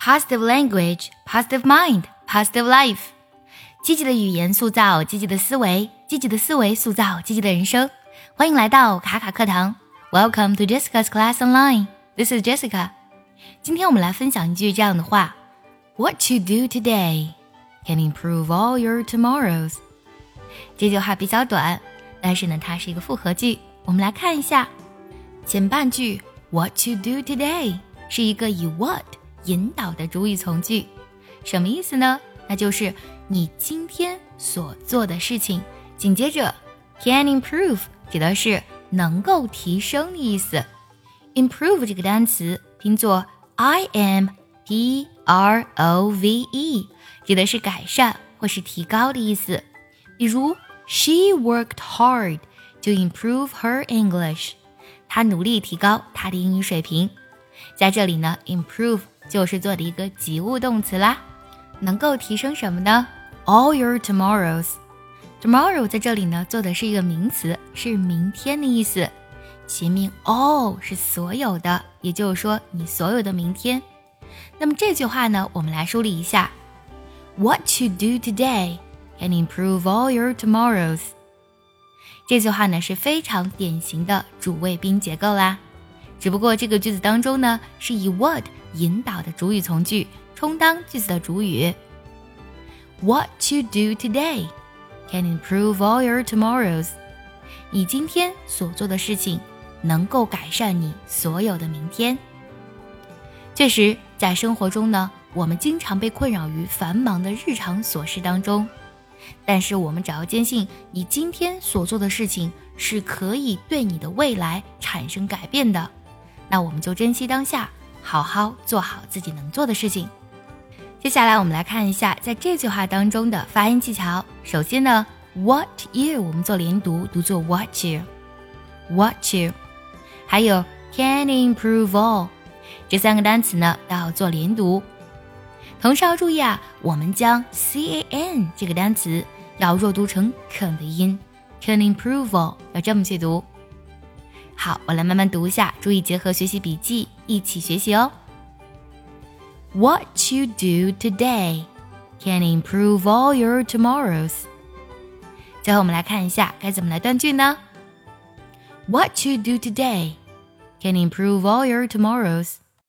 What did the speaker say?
positive language, positive mind, positive life。积极的语言塑造积极的思维，积极的思维塑造积极的人生。欢迎来到卡卡课堂，Welcome to Jessica's Class Online。This is Jessica。今天我们来分享一句这样的话：What you do today can improve all your tomorrows。这句话比较短，但是呢，它是一个复合句。我们来看一下前半句：What you do today 是一个以 what 引导的主语从句，什么意思呢？那就是你今天所做的事情。紧接着，can improve 指的是能够提升的意思。improve 这个单词拼作 i m p r o v e，指的是改善或是提高的意思。比如，She worked hard to improve her English。她努力提高她的英语水平。在这里呢，improve 就是做的一个及物动词啦，能够提升什么呢？All your tomorrows。tomorrow 在这里呢做的是一个名词，是明天的意思。前面 all 是所有的，也就是说你所有的明天。那么这句话呢，我们来梳理一下：What you do today can improve all your tomorrows。这句话呢是非常典型的主谓宾结构啦。只不过这个句子当中呢，是以 what 引导的主语从句充当句子的主语。What you do today can improve all your tomorrows。你今天所做的事情能够改善你所有的明天。确实，在生活中呢，我们经常被困扰于繁忙的日常琐事当中。但是，我们只要坚信你今天所做的事情是可以对你的未来产生改变的。那我们就珍惜当下，好好做好自己能做的事情。接下来我们来看一下在这句话当中的发音技巧。首先呢，what you 我们做连读，读作 what you，what you。还有 can improve all 这三个单词呢要做连读。同时要注意啊，我们将 c a n 这个单词要弱读成肯的音，can improve all 要这么去读。好，我来慢慢读一下，注意结合学习笔记一起学习哦。What you do today can improve all your tomorrows。最后我们来看一下该怎么来断句呢？What you do today can improve all your tomorrows。